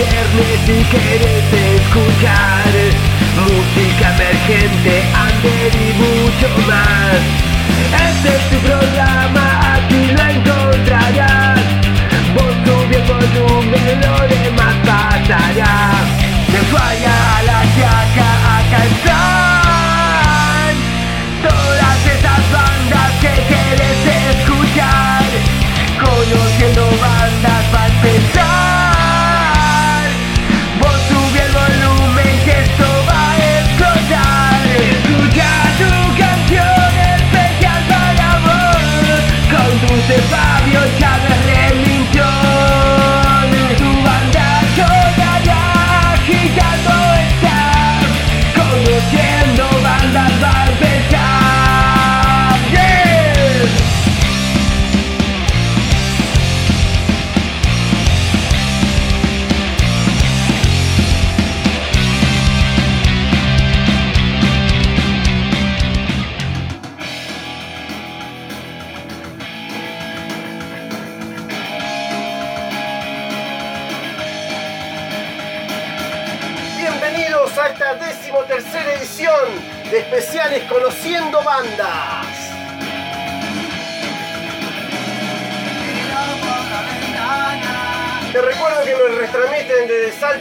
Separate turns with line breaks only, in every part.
viernes si querés escuchar música emergente, under y mucho más. Este es tu programa,
They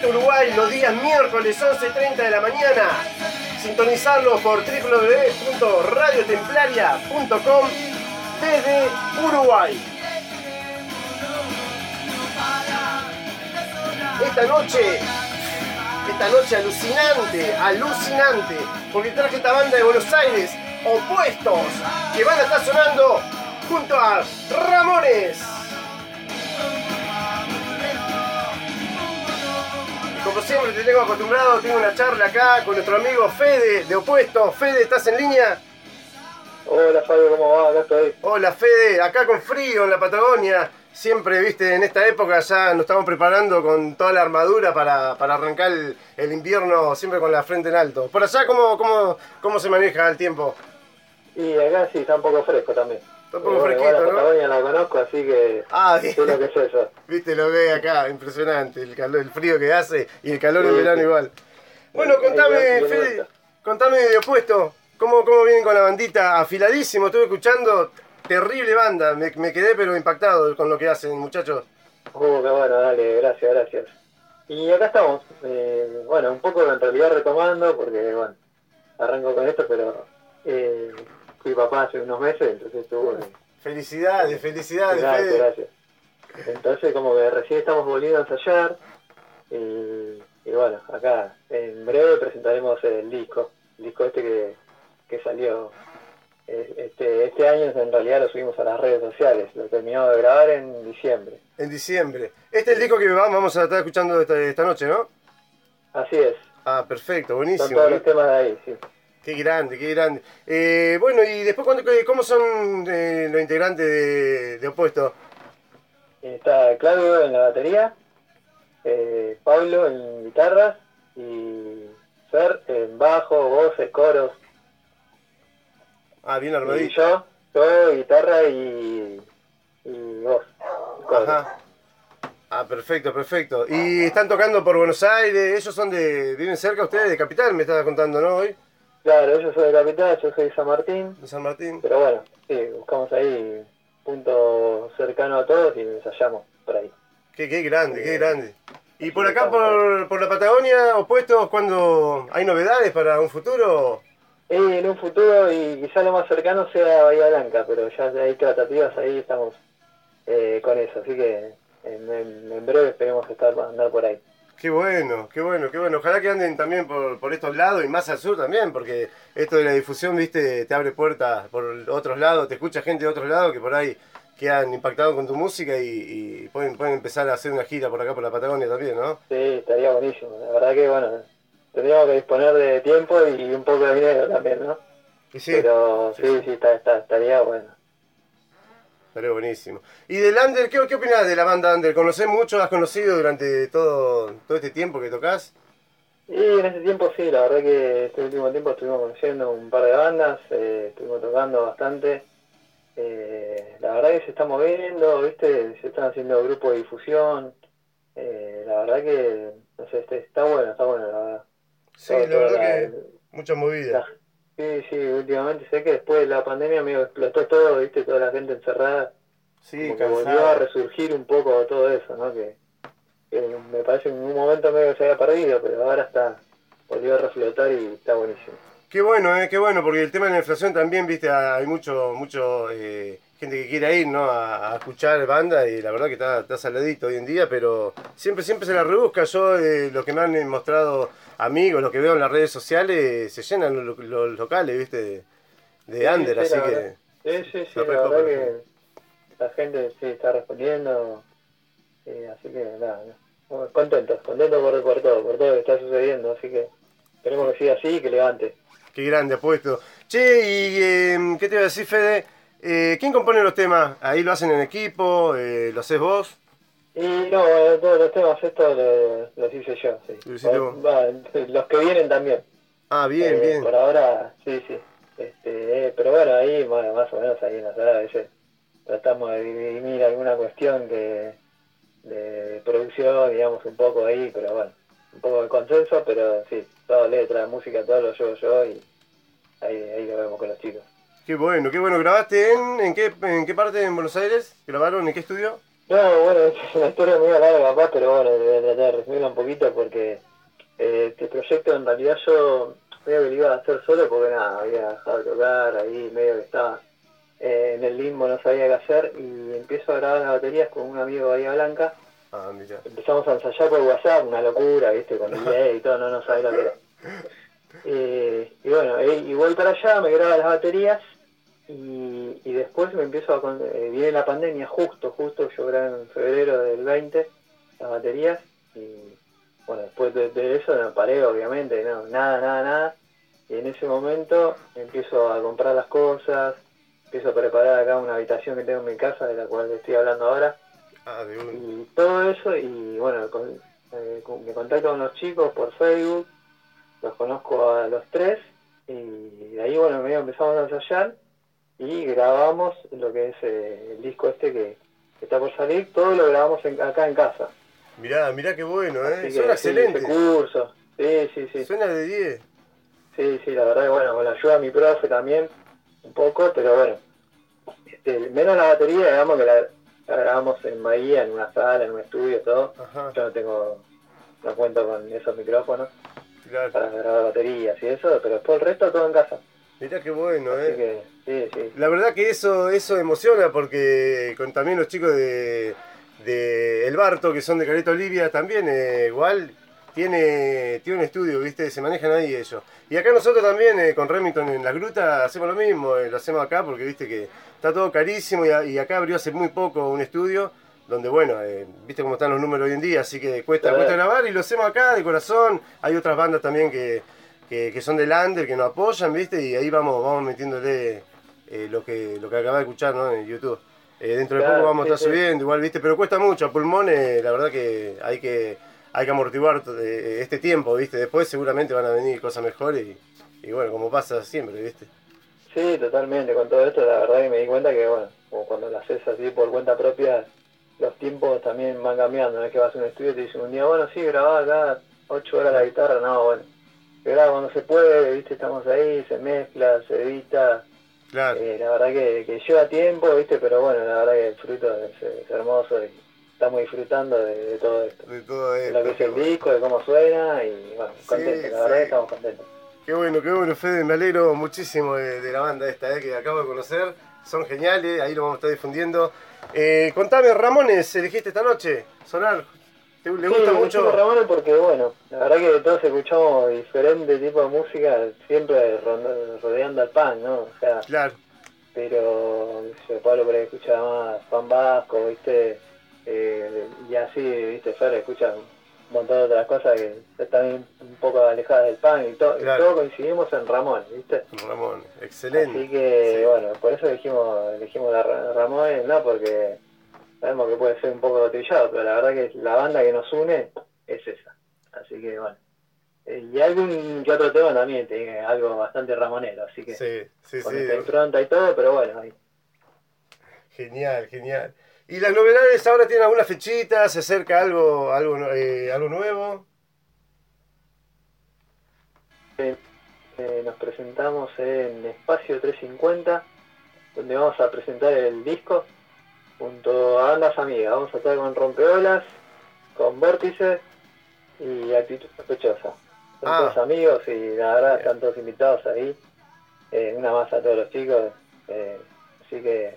Uruguay los días miércoles 11.30 de la mañana. Sintonizarlos por www.radiotemplaria.com desde Uruguay. Esta noche esta noche alucinante, alucinante, porque traje esta banda de Buenos Aires, opuestos, que van a estar sonando junto a Ramones. Como siempre te tengo acostumbrado, tengo una charla acá con nuestro amigo Fede de Opuestos. Fede, ¿estás en línea?
Hola Fabio, ¿cómo va? Acá estoy.
Hola Fede, acá con frío en la Patagonia. Siempre, viste, en esta época ya nos estamos preparando con toda la armadura para, para arrancar el, el invierno siempre con la frente en alto. Por allá, ¿cómo, cómo, cómo se maneja el tiempo?
Y acá sí, está un poco fresco también.
Está un poco
Pero bueno,
fresquito,
igual
¿no?
La Patagonia la conozco, así que
Ah,
sé lo que es eso.
viste lo hay acá, impresionante, el, calor, el frío que hace y el calor
Sí,
verano
sí.
igual. Bueno, contame,
Ahí bien
Fede, contame de opuesto, ¿cómo, ¿cómo vienen con la bandita? Afiladísimo, estuve escuchando, terrible banda, me, me quedé pero impactado con lo que hacen, muchachos.
Uh, qué bueno, dale, gracias, gracias. Y acá estamos, eh, bueno, un poco en realidad retomando, porque bueno, arranco con esto, pero eh, fui papá hace unos meses, entonces estuvo... eh,
Felicidades, felicidades,
gracias,
Fede.
gracias. Entonces como que recién estamos volviendo a ensayar, y, y bueno, acá en breve presentaremos el disco, el disco este que, que salió este, este año, en realidad lo subimos a las redes sociales, lo terminamos de grabar en diciembre.
En diciembre. Este es el disco que va- vamos a estar escuchando esta, esta noche, ¿no?
Así es,
Ah, perfecto,
son
buenísimo.
todos los temas de ahí, sí.
Qué grande, qué grande. Eh, bueno, y después, ¿cuándo- qué- ¿cómo son eh, los integrantes de, de Opuesto?
Está Claudio en la batería, eh, Pablo en guitarras y Fer en bajo, voces, coros.
Ah, bien
Y
armadito.
yo, yo guitarra y, y voz. coros.
Ajá. Ah, perfecto, perfecto. Y están tocando por Buenos Aires, ellos son de, viven cerca ustedes de Capital, me estaba contando, ¿no? Hoy,
Claro, yo soy de Capital, yo soy de San Martín,
de San Martín.
pero bueno, sí, buscamos ahí punto cercano a todos y ensayamos por ahí.
Qué, qué grande, qué grande. Y por acá, por, por la Patagonia, Opuestos, cuando hay novedades para un futuro?
Y en un futuro, y quizá lo más cercano sea Bahía Blanca, pero ya hay tratativas ahí, estamos eh, con eso, así que en, en- en breve esperemos estar andar por ahí.
Qué bueno, qué bueno, qué bueno. Ojalá que anden también por, por estos lados y más al sur también, porque esto de la difusión, viste, te abre puertas por otros lados, te escucha gente de otros lados que por ahí quedan impactados con tu música y, y pueden, pueden empezar a hacer una gira por acá por la Patagonia también, ¿no?
Sí, estaría buenísimo, la verdad que bueno, tendríamos que disponer de tiempo y un poco de dinero también, ¿no?
Sí,
pero
sí,
sí.
sí,
está, está, estaría bueno.
Estaría buenísimo. ¿Y del Under, qué, qué opinás de la banda Under? ¿Conocés mucho? ¿Has conocido durante todo, todo este tiempo que tocas?
Y en ese tiempo sí, la verdad que este último tiempo estuvimos conociendo un par de bandas, eh, estuvimos tocando bastante. Eh, la verdad que se está moviendo, ¿viste? Se están haciendo grupos de difusión. Eh, la verdad que, no sé, este, está bueno, está bueno, la verdad.
Sí,
Todo-
la verdad
la-
que mucha movida.
la- sí, sí, últimamente sé que después de la pandemia me explotó todo, viste, toda la gente encerrada.
Sí,
como que volvió a resurgir un poco todo eso, ¿no? Que, que me parece en un momento medio que se había perdido, pero ahora está, volvió a reflotar y está buenísimo.
Qué bueno, eh, qué bueno, porque el tema de la inflación también, viste, hay mucho, mucho eh, gente que quiere ir, ¿no? A, a escuchar banda y la verdad que está, está saladito hoy en día, pero siempre, siempre se la rebusca. Yo, eh, lo que me han mostrado amigos, lo que veo en las redes sociales, se llenan los, los locales, viste, de, de
Sí,
under,
sí,
así que...
Sí, sí, sí, la verdad que la gente sí está respondiendo, eh, así que nada, no. contentos, contentos por, por todo, por todo lo que está sucediendo, así que esperemos que siga así y que levante.
Qué grande apuesto. Che, y eh, ¿qué te iba a decir, Fede? Eh, ¿Quién compone los temas? ¿Ahí lo hacen en equipo? Eh, ¿Lo haces vos?
Y no, eh, todos los temas estos los, los hice yo, sí. Los que vienen también.
Ah, bien,
Eh,
bien.
Por ahora, sí, sí. Este, eh, pero bueno, ahí más, más o menos ahí en la sala a veces tratamos de dirimir alguna cuestión que de producción, digamos, un poco ahí, pero bueno, un poco de consenso, pero sí, toda letra, música, todo lo llevo yo y ahí, ahí lo vemos con los chicos.
Qué bueno, qué bueno. ¿Grabaste en, en, qué, en qué parte en Buenos Aires? ¿Grabaron en qué estudio?
No, bueno, es una historia muy larga capaz, pero bueno, voy a tratar de resumirla un poquito porque eh, este proyecto en realidad yo medio que lo iba a hacer solo porque nada, había dejado de tocar, ahí medio que estaba eh, en el limbo, no sabía qué hacer y empiezo a grabar las baterías con un amigo de Bahía Blanca.
Ah, mira.
Empezamos a ensayar por WhatsApp, una locura, viste, con delay y todo, no, no sabés lo que era. Eh, y bueno, y voy para allá, me graba las baterías y, y después me empiezo a... eh, viene la pandemia justo, justo, yo grabé en febrero del 20 las baterías y bueno, después de, de eso no paré, obviamente, no, nada, nada, nada. Y en ese momento empiezo a comprar las cosas, empiezo a preparar acá una habitación que tengo en mi casa, de la cual estoy hablando ahora.
Ah, de
y todo eso y bueno con- eh, me contacto con los chicos por Facebook los conozco a los tres y de ahí bueno medio empezamos a ensayar y grabamos lo que es eh, el disco este que, que está por salir todo lo grabamos en- acá en casa
Mirá, mirá qué bueno, ¿eh?
Así
Suena
que, sí,
excelente.
hice cursos sí sí sí
Suena de 10.
Sí, sí, la verdad que bueno, con la ayuda de mi profe también, un poco, pero bueno, este, menos la batería, digamos que la, la grabamos en Bahía, en una sala, en un estudio, todo.
Ajá,
Yo no tengo, no cuento con esos micrófonos
claro.
para grabar baterías y eso, pero después el resto todo en casa.
Mirá qué bueno,
Así
¿eh?
que, sí, sí.
La verdad que eso, eso emociona porque con también los chicos de, de El Barto, que son de Caleta Olivia, también eh, igual tiene, tiene un estudio, ¿viste? Se manejan ahí ellos. Y acá nosotros también eh, con Remington en la gruta hacemos lo mismo, eh, lo hacemos acá porque viste que está todo carísimo y, a- y acá abrió hace muy poco un estudio donde, bueno, eh, viste cómo están los números hoy en día, así que cuesta, cuesta grabar y lo hacemos acá de corazón. Hay otras bandas también que, que, que son de Lander, que nos apoyan, ¿viste? Y ahí vamos, vamos metiéndole eh, lo que lo que acabas de escuchar ¿no? en YouTube. Eh, dentro de poco vamos a estar
sí.
subiendo, igual, ¿viste? Pero cuesta mucho, a pulmones, la verdad que hay que hay que amortiguar eh, este tiempo, ¿viste? Después seguramente van a venir cosas mejores y, y bueno, como pasa siempre, ¿viste?
Sí, totalmente, con todo esto la verdad que me di cuenta que, bueno, como cuando lo haces así por cuenta propia, los tiempos también van cambiando, no es que vas a un estudio y te dicen un día, bueno, sí, grabá acá ocho horas la guitarra, no, bueno, graba cuando se puede, viste, estamos ahí, se mezcla, se edita,
Claro.
eh, la verdad que, que lleva tiempo, viste, pero bueno, la verdad que el fruto es, es hermoso y estamos disfrutando de, de todo esto,
De todo
de
esto.
lo que es el disco, de cómo suena y bueno,
Sí,
contentos, la verdad
sí.
que estamos contentos.
Qué bueno, qué bueno, Fede. Me alegro muchísimo de, de la banda esta eh, que acabo de conocer. Son geniales, ahí lo vamos a estar difundiendo. Eh, contame, Ramones, elegiste esta noche. Sonar, ¿te, ¿le gusta
sí,
mucho?
Ramones porque, bueno, la verdad que todos escuchamos diferentes tipos de música, siempre rodeando al pan, ¿no? O sea,
Claro,
pero yo, Pablo por ahí escucha más pan vasco, ¿viste? Eh, y así, ¿viste? Fer escucha un montón de otras cosas que están un poco alejadas del pan y, to- y todos coincidimos en Ramón, ¿viste?
Ramón, excelente.
Así que,
Sí.
bueno, por eso elegimos, elegimos la Ra- Ramones, ¿no? Porque sabemos que puede ser un poco trillado, pero la verdad que la banda que nos une es esa. Así que, bueno. Eh, Y algún que otro tema también, tiene algo bastante ramonero, así que
Sí, sí,
con
sí.
esta impronta y todo, pero bueno, ahí.
Genial, genial. ¿Y las novedades ahora tienen alguna fechita? ¿Se acerca algo, algo, eh, algo nuevo?
Eh, eh, nos presentamos en Espacio 350, donde vamos a presentar el disco junto a bandas amigas. Vamos a estar con Rompeolas, con Vórtice y Actitud Sospechosa. Son
Ah.
todos amigos y la verdad están todos invitados ahí. Eh, una más a todos los chicos. eh, así que,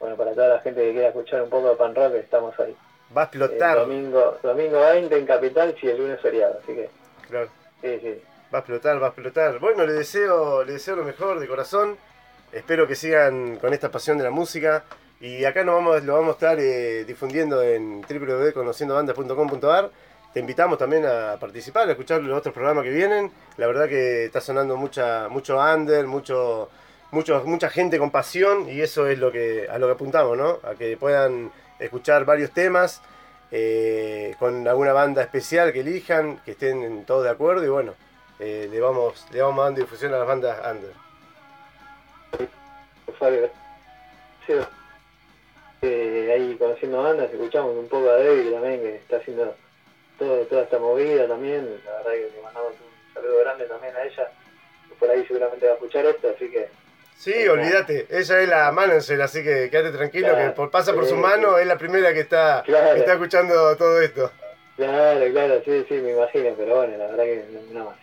bueno, para toda la gente que quiera escuchar un poco de pan rock, estamos ahí.
Va a
El
explotar.
domingo, domingo 20 en Capital y el lunes feriado. Así que,
Claro.
sí, sí.
Va a explotar, va a explotar. Bueno, le deseo, le deseo lo mejor de corazón. Espero que sigan con esta pasión de la música. Y acá nos vamos, lo vamos a estar eh, difundiendo en www.conociendobandas.com.ar. Te invitamos también a participar, a escuchar los otros programas que vienen. La verdad que está sonando mucha, mucho under, mucho, mucho, mucha gente con pasión y eso es lo que, a lo que apuntamos, ¿no? A que puedan escuchar varios temas eh, con alguna banda especial que elijan, que estén todos de acuerdo y bueno, eh, le, vamos, le vamos dando difusión a las bandas under.
Eh, ahí conociendo bandas, escuchamos un poco a Debbie también, que está haciendo todo, toda esta movida también. La verdad que le mandamos un saludo grande también a ella. que Por ahí seguramente va a escuchar esto, así que
Sí, olvídate, ella es la manager, así que quédate tranquilo
Claro.
que por, pasa por su mano, es la primera que está,
Claro.
que está escuchando todo esto.
claro, claro, sí, sí, me imagino, pero bueno, la verdad que no más.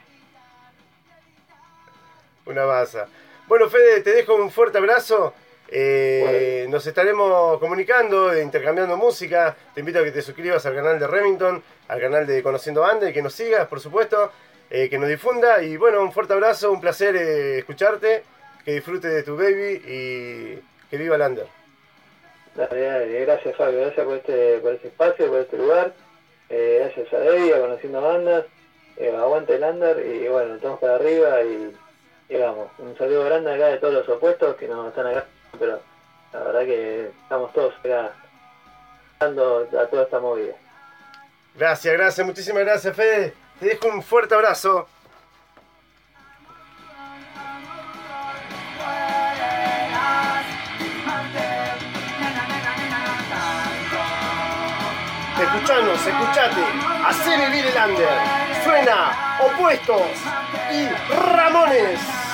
Una masa. Bueno, Fede, te dejo un fuerte abrazo. Eh, Nos estaremos comunicando, intercambiando música. Te invito a que te suscribas al canal de Remington, al canal de Conociendo Banda y que nos sigas, por supuesto, eh, que nos difunda. Y bueno, un fuerte abrazo, un placer eh, escucharte, que disfrutes de tu baby y que viva el under.
Dale, dale, gracias Fabio, gracias por este, por este espacio, por este lugar. Gracias a Debbie, a conociendo bandas. Aguante el under y bueno, estamos para arriba y, y vamos. Un saludo grande acá de todos los opuestos que nos están acá, pero la verdad que estamos todos acá dando a toda esta movida.
Gracias, gracias, muchísimas gracias, Fede. Te dejo un fuerte abrazo. Escuchanos, escuchate, hacé vivir el under. Suena Opuestos y Ramones.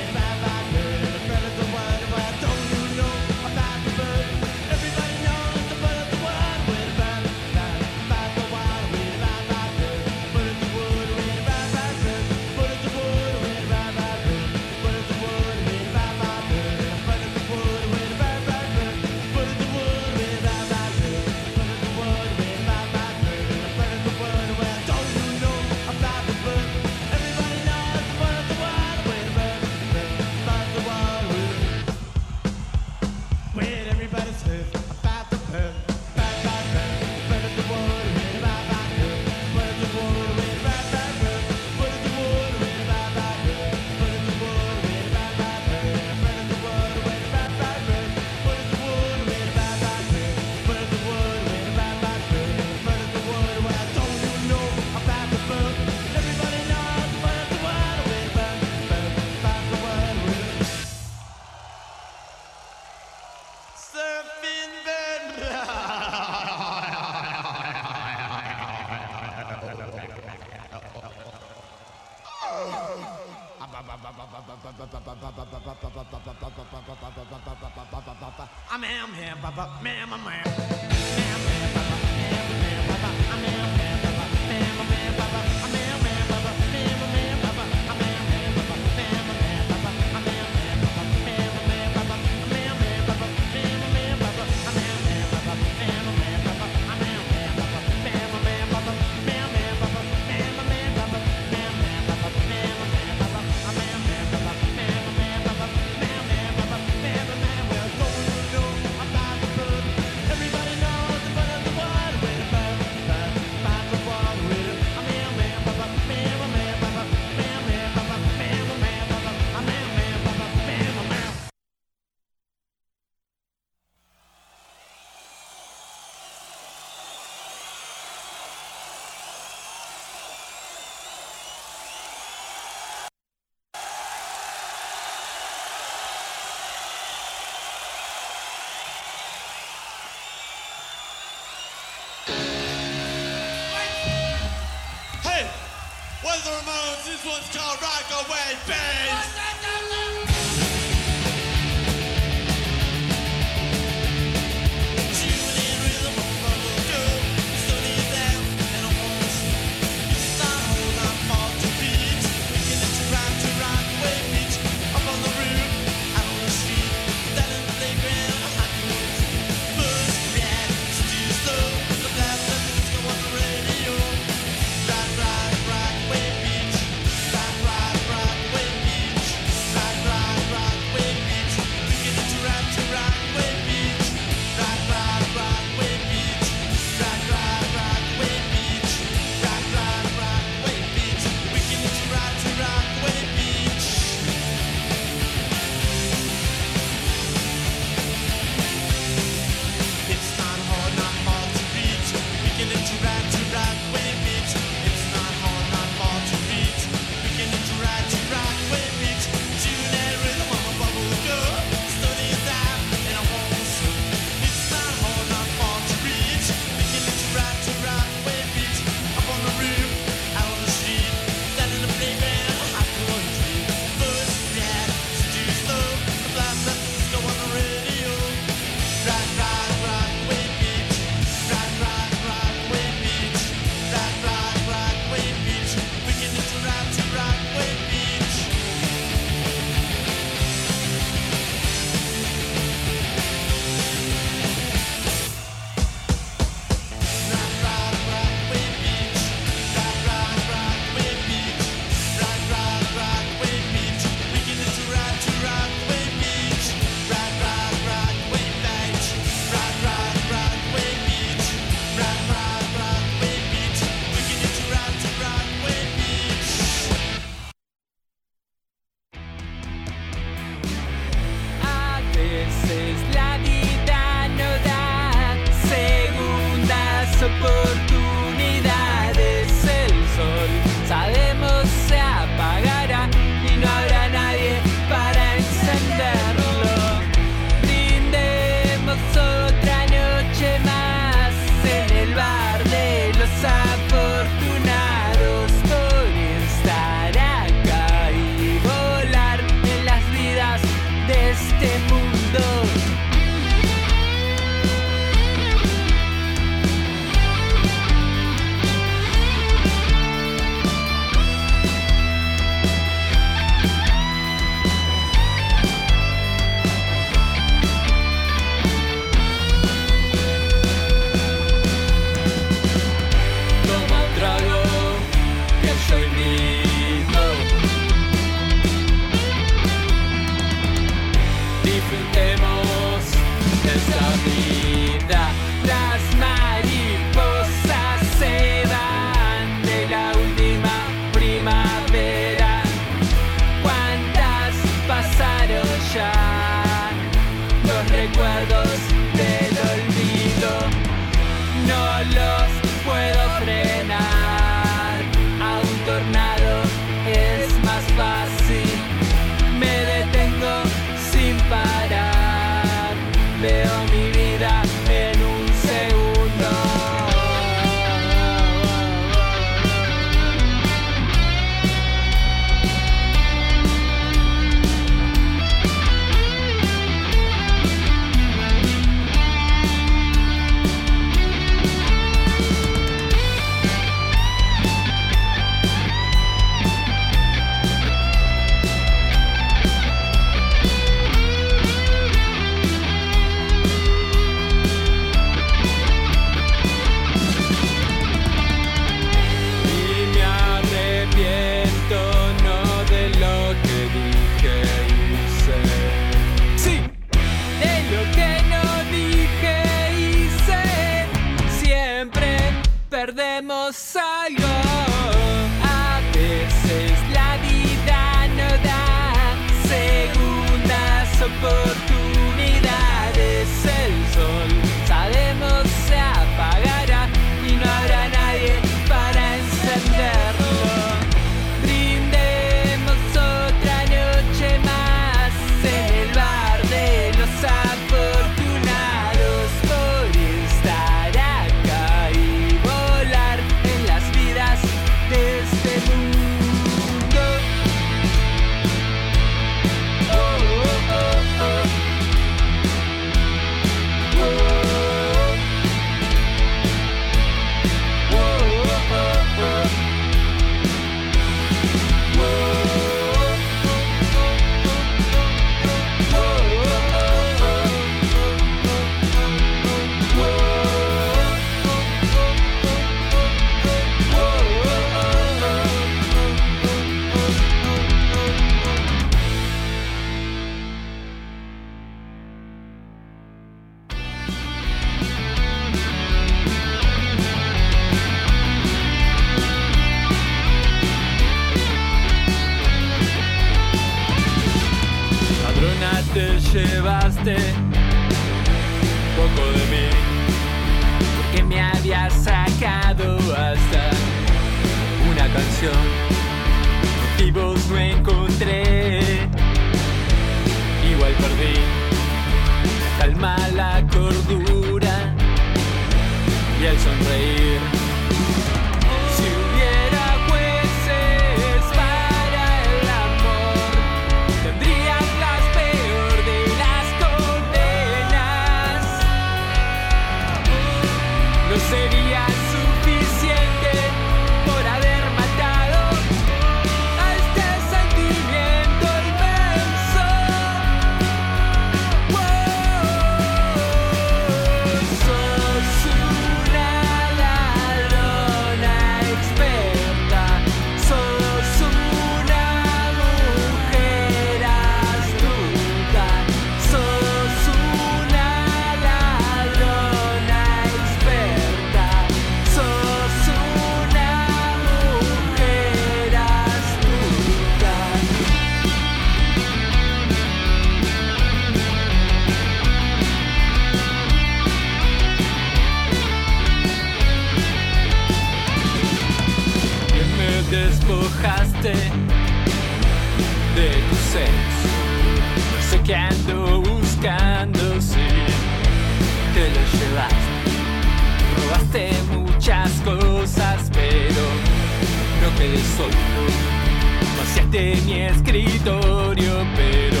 Vaciaste mi escritorio, pero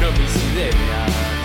no mis ideas.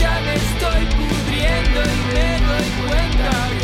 Ya me estoy pudriendo y me doy cuenta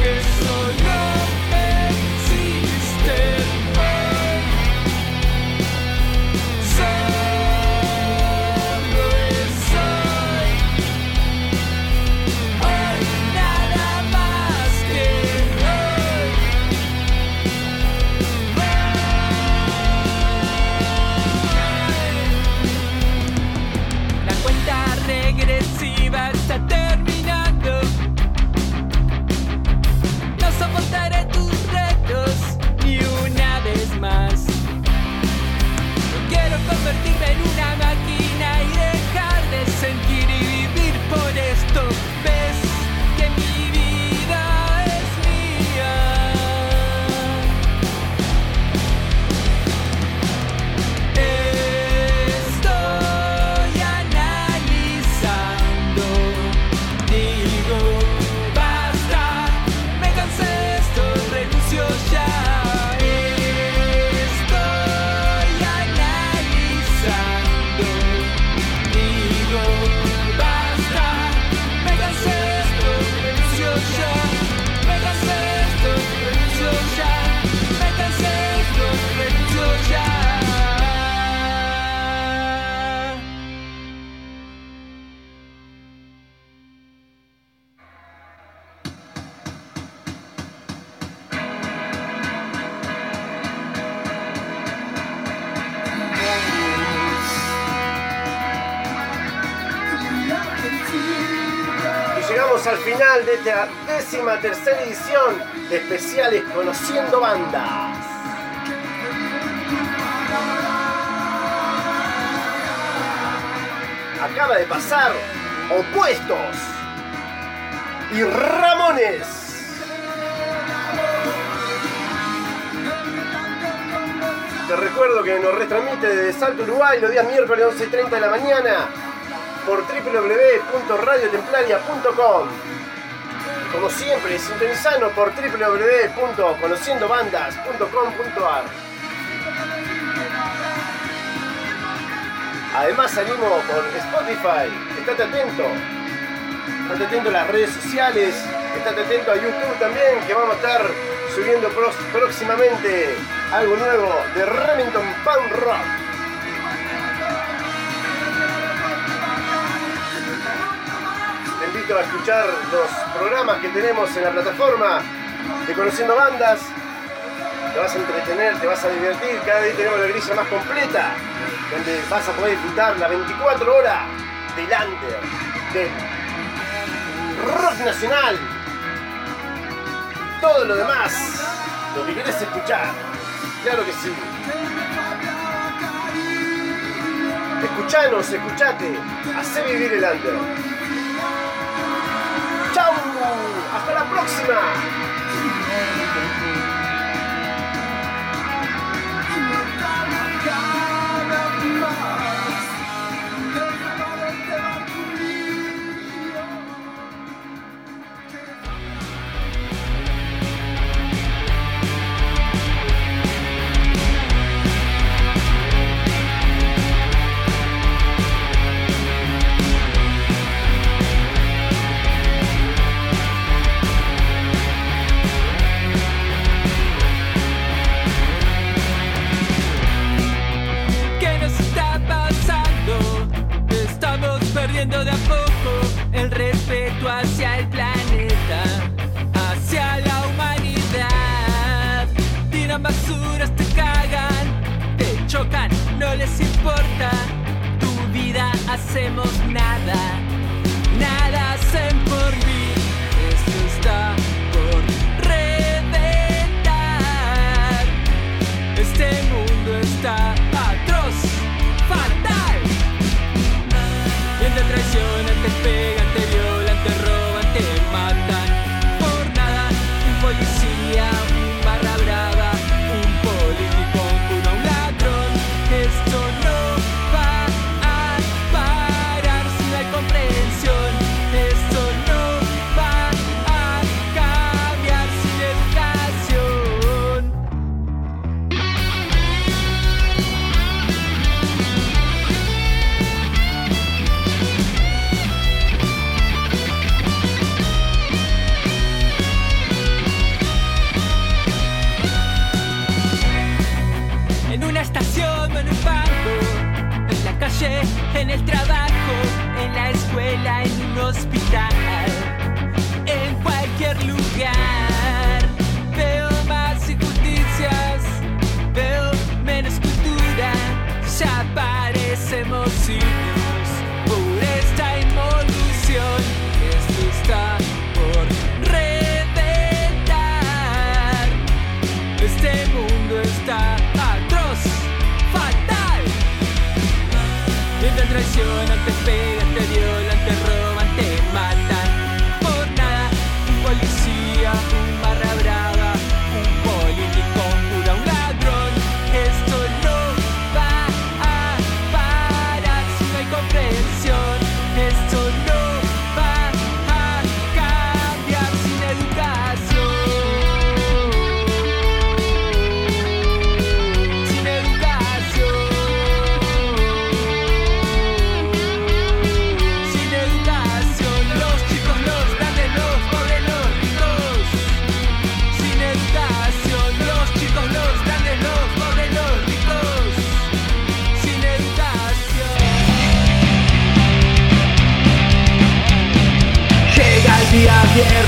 de
esta décima tercera edición de especiales Conociendo Bandas. Acaba de pasar Opuestos y Ramones. Te recuerdo que nos retransmite desde Salto Uruguay los días miércoles 11.30 de la mañana por www.radiotemplaria.com. Como siempre, sintonizando por www.conociendobandas.com.ar. Además salimos por Spotify, estate atento. Estate atento a las redes sociales, estate atento a YouTube también, que vamos a estar subiendo próximamente algo nuevo de Remington Punk Rock. Invito a escuchar los programas que tenemos en la plataforma de Conociendo Bandas. Te vas a entretener, te vas a divertir. Cada día tenemos la grilla más completa, donde vas a poder disfrutar las 24 horas del under, del rock nacional. Todo lo demás, lo que querés escuchar. Claro que sí. Escuchanos, escuchate. Hacé vivir el under. ¡Hasta la próxima!
same old Espérate, viola, terror.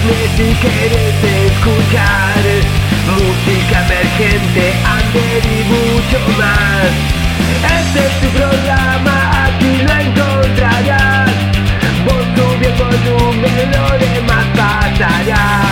veces querés escuchar música emergente, under y mucho más. Este es tu programa, aquí lo encontrarás. Vos
subí el volumen, lo demás pasará.